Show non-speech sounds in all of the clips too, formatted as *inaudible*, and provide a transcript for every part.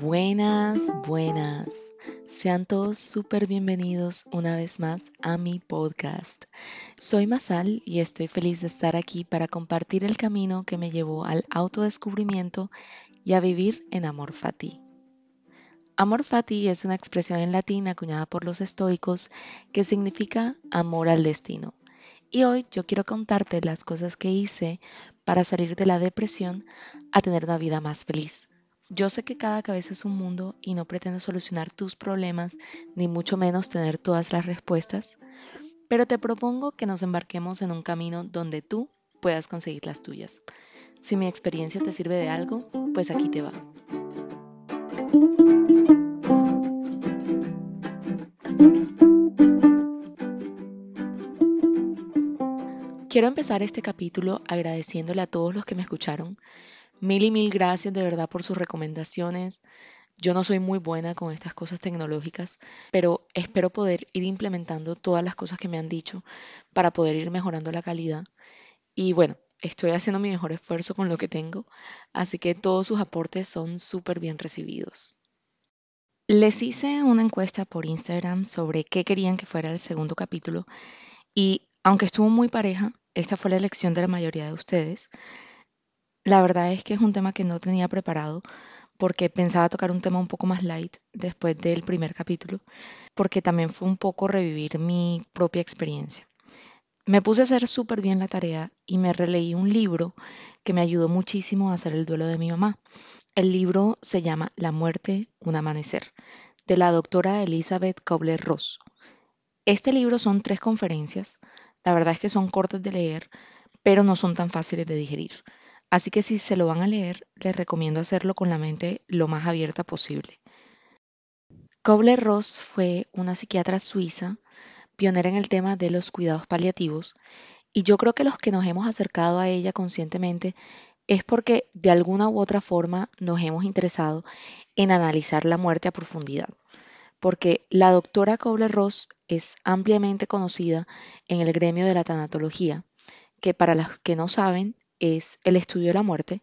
Buenas, buenas. Sean todos súper bienvenidos una vez más a mi podcast. Soy Masal y estoy feliz de estar aquí para compartir el camino que me llevó al autodescubrimiento y a vivir en amor fati. Amor fati es una expresión en latín acuñada por los estoicos que significa amor al destino. Y hoy yo quiero contarte las cosas que hice para salir de la depresión a tener una vida más feliz. Yo sé que cada cabeza es un mundo y no pretendo solucionar tus problemas, ni mucho menos tener todas las respuestas, pero te propongo que nos embarquemos en un camino donde tú puedas conseguir las tuyas. Si mi experiencia te sirve de algo, pues aquí te va. Quiero empezar este capítulo agradeciéndole a todos los que me escucharon. Mil y mil gracias de verdad por sus recomendaciones. Yo no soy muy buena con estas cosas tecnológicas, pero espero poder ir implementando todas las cosas que me han dicho para poder ir mejorando la calidad. Y bueno, estoy haciendo mi mejor esfuerzo con lo que tengo, así que todos sus aportes son súper bien recibidos. Les hice una encuesta por Instagram sobre qué querían que fuera el segundo capítulo y aunque estuvo muy pareja, esta fue la elección de la mayoría de ustedes. La verdad es que es un tema que no tenía preparado porque pensaba tocar un tema un poco más light después del primer capítulo, porque también fue un poco revivir mi propia experiencia. Me puse a hacer súper bien la tarea y me releí un libro que me ayudó muchísimo a hacer el duelo de mi mamá. El libro se llama La muerte, un amanecer, de la doctora Elizabeth Kobler-Ross. Este libro son tres conferencias, la verdad es que son cortas de leer, pero no son tan fáciles de digerir. Así que si se lo van a leer, les recomiendo hacerlo con la mente lo más abierta posible. Kobler-Ross fue una psiquiatra suiza, pionera en el tema de los cuidados paliativos, y yo creo que los que nos hemos acercado a ella conscientemente es porque de alguna u otra forma nos hemos interesado en analizar la muerte a profundidad porque la doctora Kobler-Ross es ampliamente conocida en el gremio de la tanatología, que para los que no saben es el estudio de la muerte,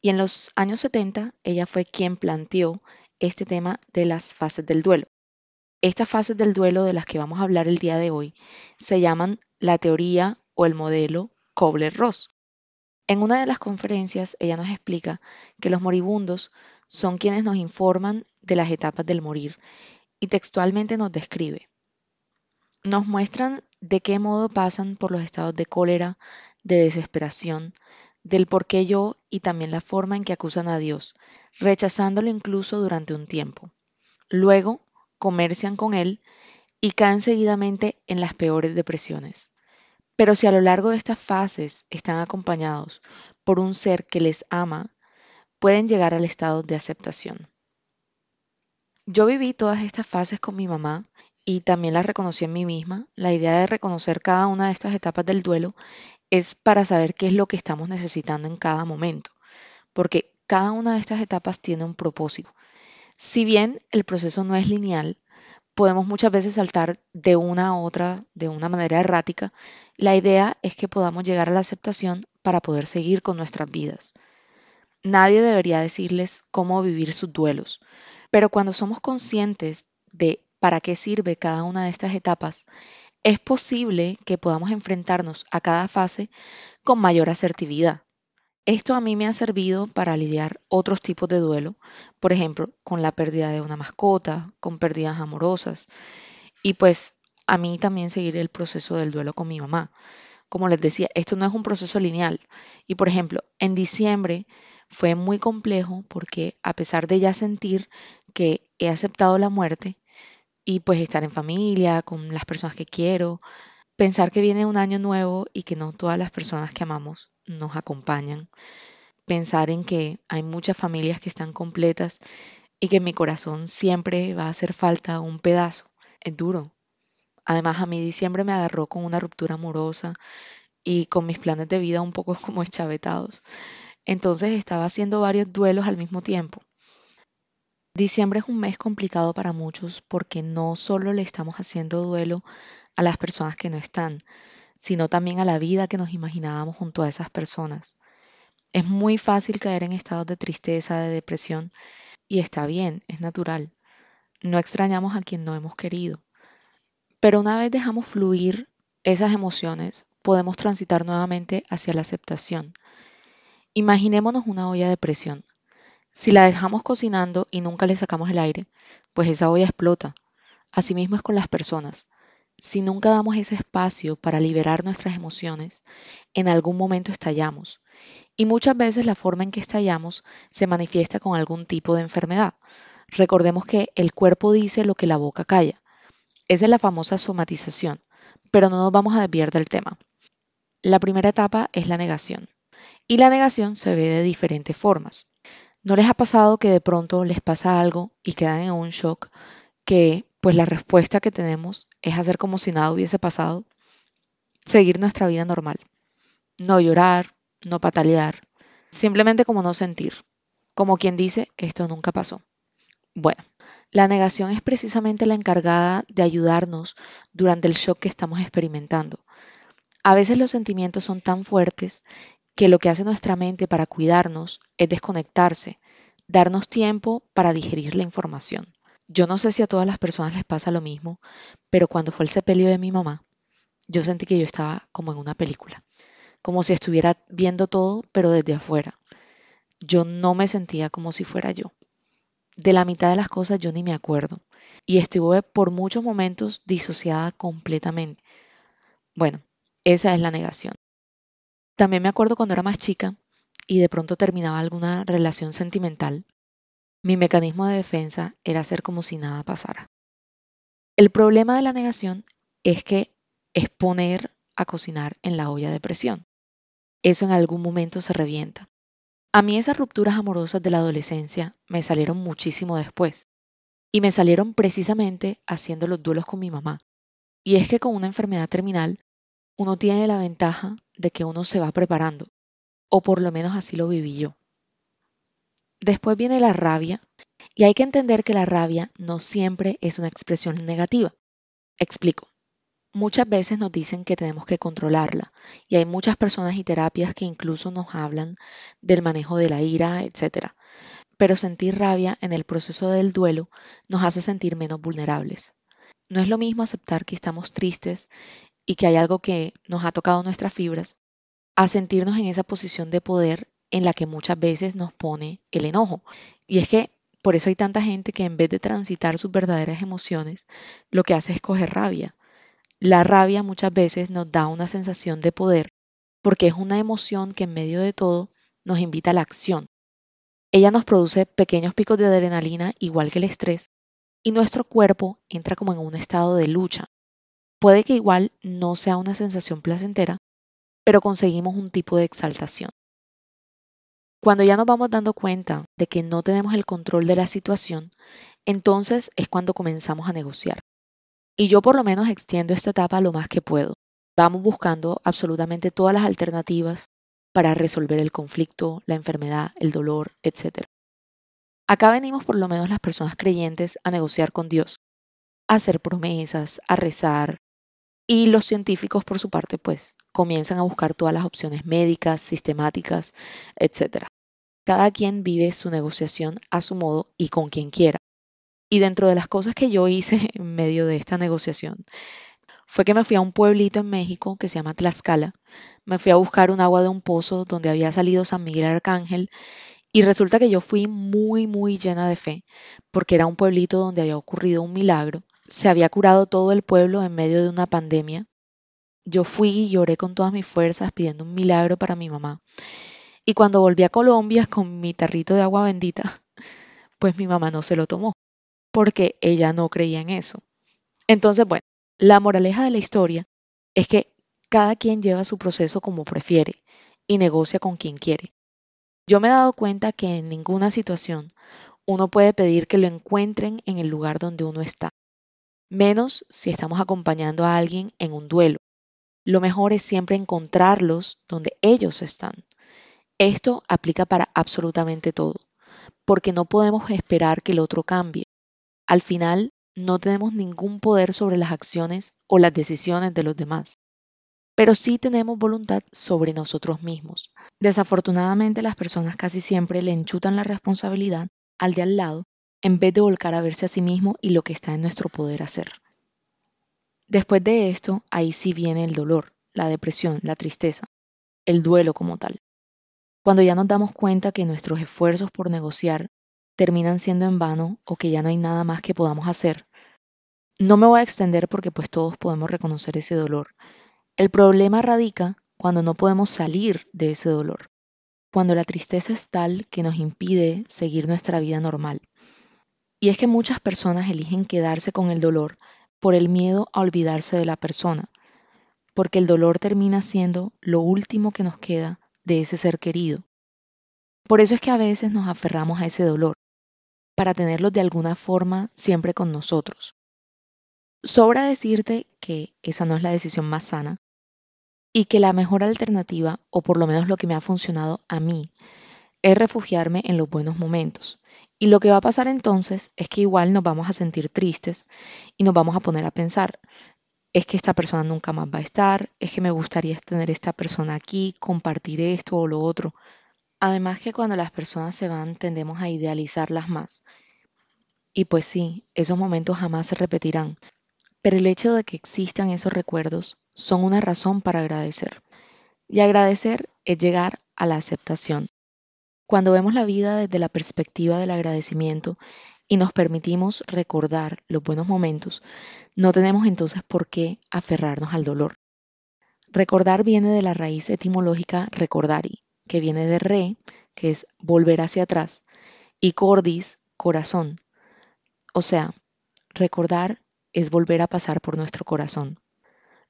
y en los años 70 ella fue quien planteó este tema de las fases del duelo. Estas fases del duelo de las que vamos a hablar el día de hoy se llaman la teoría o el modelo Kobler-Ross. En una de las conferencias ella nos explica que los moribundos son quienes nos informan de las etapas del morir y textualmente nos describe. Nos muestran de qué modo pasan por los estados de cólera, de desesperación, del por qué yo y también la forma en que acusan a Dios, rechazándolo incluso durante un tiempo. Luego comercian con él y caen seguidamente en las peores depresiones. Pero si a lo largo de estas fases están acompañados por un ser que les ama, pueden llegar al estado de aceptación. Yo viví todas estas fases con mi mamá y también las reconocí en mí misma. La idea de reconocer cada una de estas etapas del duelo es para saber qué es lo que estamos necesitando en cada momento, porque cada una de estas etapas tiene un propósito. Si bien el proceso no es lineal, podemos muchas veces saltar de una a otra de una manera errática. La idea es que podamos llegar a la aceptación para poder seguir con nuestras vidas. Nadie debería decirles cómo vivir sus duelos. Pero cuando somos conscientes de para qué sirve cada una de estas etapas, es posible que podamos enfrentarnos a cada fase con mayor asertividad. Esto a mí me ha servido para lidiar otros tipos de duelo, por ejemplo, con la pérdida de una mascota, con pérdidas amorosas, y pues a mí también seguir el proceso del duelo con mi mamá. Como les decía, esto no es un proceso lineal. Y por ejemplo, en diciembre fue muy complejo porque a pesar de ya sentir que he aceptado la muerte y pues estar en familia, con las personas que quiero, pensar que viene un año nuevo y que no todas las personas que amamos nos acompañan, pensar en que hay muchas familias que están completas y que en mi corazón siempre va a hacer falta un pedazo, es duro. Además a mí diciembre me agarró con una ruptura amorosa y con mis planes de vida un poco *laughs* como eschavetados. Entonces estaba haciendo varios duelos al mismo tiempo. Diciembre es un mes complicado para muchos porque no solo le estamos haciendo duelo a las personas que no están, sino también a la vida que nos imaginábamos junto a esas personas. Es muy fácil caer en estados de tristeza, de depresión, y está bien, es natural. No extrañamos a quien no hemos querido. Pero una vez dejamos fluir esas emociones, podemos transitar nuevamente hacia la aceptación. Imaginémonos una olla de presión. Si la dejamos cocinando y nunca le sacamos el aire, pues esa olla explota. Asimismo es con las personas. Si nunca damos ese espacio para liberar nuestras emociones, en algún momento estallamos. Y muchas veces la forma en que estallamos se manifiesta con algún tipo de enfermedad. Recordemos que el cuerpo dice lo que la boca calla. Esa es la famosa somatización, pero no nos vamos a desviar del tema. La primera etapa es la negación. Y la negación se ve de diferentes formas. ¿No les ha pasado que de pronto les pasa algo y quedan en un shock que pues la respuesta que tenemos es hacer como si nada hubiese pasado? Seguir nuestra vida normal. No llorar, no patalear, simplemente como no sentir, como quien dice, esto nunca pasó. Bueno, la negación es precisamente la encargada de ayudarnos durante el shock que estamos experimentando. A veces los sentimientos son tan fuertes que lo que hace nuestra mente para cuidarnos es desconectarse, darnos tiempo para digerir la información. Yo no sé si a todas las personas les pasa lo mismo, pero cuando fue el sepelio de mi mamá, yo sentí que yo estaba como en una película como si estuviera viendo todo, pero desde afuera. Yo no me sentía como si fuera yo. De la mitad de las cosas yo ni me acuerdo. Y estuve por muchos momentos disociada completamente. Bueno, esa es la negación. También me acuerdo cuando era más chica y de pronto terminaba alguna relación sentimental. Mi mecanismo de defensa era hacer como si nada pasara. El problema de la negación es que es poner a cocinar en la olla de presión eso en algún momento se revienta. A mí esas rupturas amorosas de la adolescencia me salieron muchísimo después. Y me salieron precisamente haciendo los duelos con mi mamá. Y es que con una enfermedad terminal, uno tiene la ventaja de que uno se va preparando. O por lo menos así lo viví yo. Después viene la rabia. Y hay que entender que la rabia no siempre es una expresión negativa. Explico. Muchas veces nos dicen que tenemos que controlarla y hay muchas personas y terapias que incluso nos hablan del manejo de la ira, etc. Pero sentir rabia en el proceso del duelo nos hace sentir menos vulnerables. No es lo mismo aceptar que estamos tristes y que hay algo que nos ha tocado nuestras fibras, a sentirnos en esa posición de poder en la que muchas veces nos pone el enojo. Y es que por eso hay tanta gente que en vez de transitar sus verdaderas emociones, lo que hace es coger rabia la rabia muchas veces nos da una sensación de poder porque es una emoción que en medio de todo nos invita a la acción. Ella nos produce pequeños picos de adrenalina igual que el estrés y nuestro cuerpo entra como en un estado de lucha. Puede que igual no sea una sensación placentera, pero conseguimos un tipo de exaltación. Cuando ya nos vamos dando cuenta de que no tenemos el control de la situación, entonces es cuando comenzamos a negociar. Y yo por lo menos extiendo esta etapa lo más que puedo. Vamos buscando absolutamente todas las alternativas para resolver el conflicto, la enfermedad, el dolor, etc. Acá venimos por lo menos las personas creyentes a negociar con Dios, a hacer promesas, a rezar. Y los científicos, por su parte, pues comienzan a buscar todas las opciones médicas, sistemáticas, etc. Cada quien vive su negociación a su modo y con quien quiera. Y dentro de las cosas que yo hice *laughs* en medio de esta negociación fue que me fui a un pueblito en México que se llama Tlaxcala. Me fui a buscar un agua de un pozo donde había salido San Miguel Arcángel y resulta que yo fui muy, muy llena de fe porque era un pueblito donde había ocurrido un milagro. Se había curado todo el pueblo en medio de una pandemia. Yo fui y lloré con todas mis fuerzas pidiendo un milagro para mi mamá. Y cuando volví a Colombia con mi tarrito de agua bendita, *laughs* pues mi mamá no se lo tomó porque ella no creía en eso. Entonces, bueno, la moraleja de la historia es que cada quien lleva su proceso como prefiere y negocia con quien quiere. Yo me he dado cuenta que en ninguna situación uno puede pedir que lo encuentren en el lugar donde uno está, menos si estamos acompañando a alguien en un duelo. Lo mejor es siempre encontrarlos donde ellos están. Esto aplica para absolutamente todo, porque no podemos esperar que el otro cambie. Al final, no tenemos ningún poder sobre las acciones o las decisiones de los demás. pero sí tenemos voluntad sobre nosotros mismos. Desafortunadamente las personas casi siempre le enchutan la responsabilidad al de al lado en vez de volcar a verse a sí mismo y lo que está en nuestro poder hacer. Después de esto, ahí sí viene el dolor, la depresión, la tristeza, el duelo como tal. Cuando ya nos damos cuenta que nuestros esfuerzos por negociar terminan siendo en vano o que ya no hay nada más que podamos hacer. No me voy a extender porque pues todos podemos reconocer ese dolor. El problema radica cuando no podemos salir de ese dolor, cuando la tristeza es tal que nos impide seguir nuestra vida normal. Y es que muchas personas eligen quedarse con el dolor por el miedo a olvidarse de la persona, porque el dolor termina siendo lo último que nos queda de ese ser querido. Por eso es que a veces nos aferramos a ese dolor, para tenerlo de alguna forma siempre con nosotros. Sobra decirte que esa no es la decisión más sana y que la mejor alternativa, o por lo menos lo que me ha funcionado a mí, es refugiarme en los buenos momentos. Y lo que va a pasar entonces es que igual nos vamos a sentir tristes y nos vamos a poner a pensar, es que esta persona nunca más va a estar, es que me gustaría tener esta persona aquí, compartir esto o lo otro. Además que cuando las personas se van tendemos a idealizarlas más. Y pues sí, esos momentos jamás se repetirán, pero el hecho de que existan esos recuerdos son una razón para agradecer. Y agradecer es llegar a la aceptación. Cuando vemos la vida desde la perspectiva del agradecimiento y nos permitimos recordar los buenos momentos, no tenemos entonces por qué aferrarnos al dolor. Recordar viene de la raíz etimológica recordari, que viene de re, que es volver hacia atrás, y cordis, corazón. O sea, recordar es volver a pasar por nuestro corazón.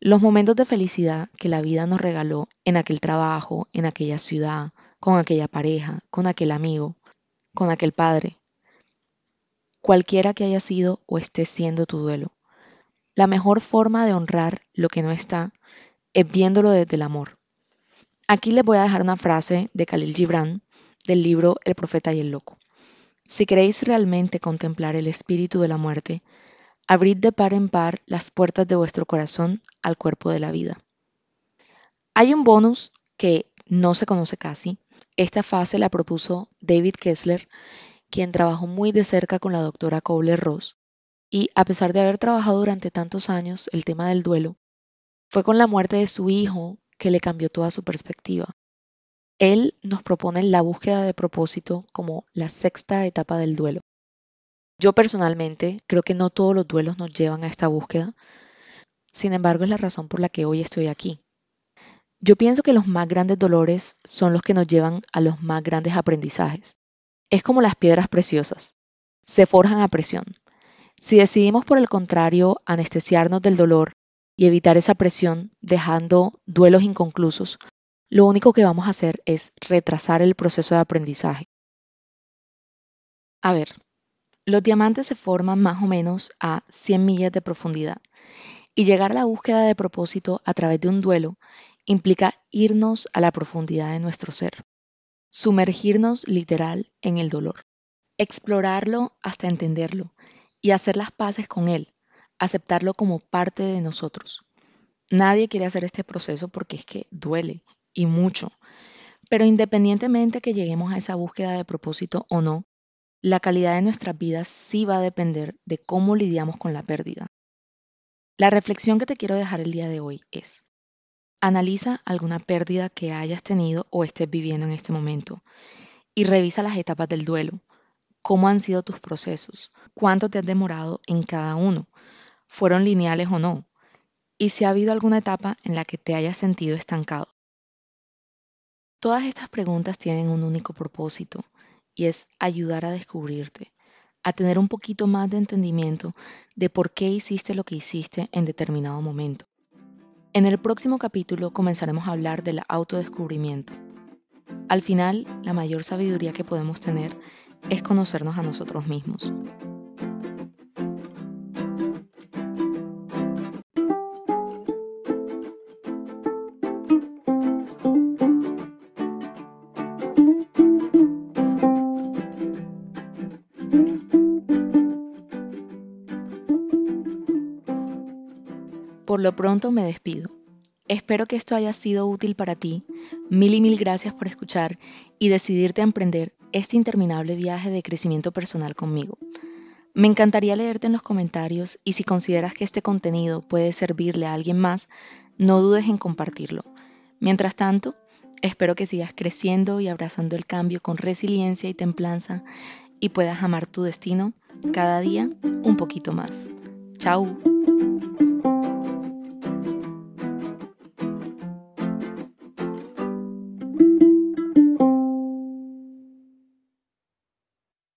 Los momentos de felicidad que la vida nos regaló en aquel trabajo, en aquella ciudad, con aquella pareja, con aquel amigo, con aquel padre, cualquiera que haya sido o esté siendo tu duelo. La mejor forma de honrar lo que no está es viéndolo desde el amor. Aquí les voy a dejar una frase de Khalil Gibran del libro El profeta y el loco. Si queréis realmente contemplar el espíritu de la muerte, abrid de par en par las puertas de vuestro corazón al cuerpo de la vida. Hay un bonus que no se conoce casi. Esta fase la propuso David Kessler quien trabajó muy de cerca con la doctora Kobler-Ross, y a pesar de haber trabajado durante tantos años el tema del duelo, fue con la muerte de su hijo que le cambió toda su perspectiva. Él nos propone la búsqueda de propósito como la sexta etapa del duelo. Yo personalmente creo que no todos los duelos nos llevan a esta búsqueda, sin embargo es la razón por la que hoy estoy aquí. Yo pienso que los más grandes dolores son los que nos llevan a los más grandes aprendizajes. Es como las piedras preciosas. Se forjan a presión. Si decidimos, por el contrario, anestesiarnos del dolor y evitar esa presión dejando duelos inconclusos, lo único que vamos a hacer es retrasar el proceso de aprendizaje. A ver, los diamantes se forman más o menos a 100 millas de profundidad y llegar a la búsqueda de propósito a través de un duelo implica irnos a la profundidad de nuestro ser sumergirnos literal en el dolor, explorarlo hasta entenderlo y hacer las paces con él, aceptarlo como parte de nosotros. Nadie quiere hacer este proceso porque es que duele y mucho, pero independientemente que lleguemos a esa búsqueda de propósito o no, la calidad de nuestras vidas sí va a depender de cómo lidiamos con la pérdida. La reflexión que te quiero dejar el día de hoy es, Analiza alguna pérdida que hayas tenido o estés viviendo en este momento y revisa las etapas del duelo. ¿Cómo han sido tus procesos? ¿Cuánto te has demorado en cada uno? ¿Fueron lineales o no? Y si ha habido alguna etapa en la que te hayas sentido estancado. Todas estas preguntas tienen un único propósito y es ayudar a descubrirte, a tener un poquito más de entendimiento de por qué hiciste lo que hiciste en determinado momento. En el próximo capítulo comenzaremos a hablar del autodescubrimiento. Al final, la mayor sabiduría que podemos tener es conocernos a nosotros mismos. Lo pronto me despido. Espero que esto haya sido útil para ti. Mil y mil gracias por escuchar y decidirte a emprender este interminable viaje de crecimiento personal conmigo. Me encantaría leerte en los comentarios y si consideras que este contenido puede servirle a alguien más, no dudes en compartirlo. Mientras tanto, espero que sigas creciendo y abrazando el cambio con resiliencia y templanza y puedas amar tu destino cada día un poquito más. Chao.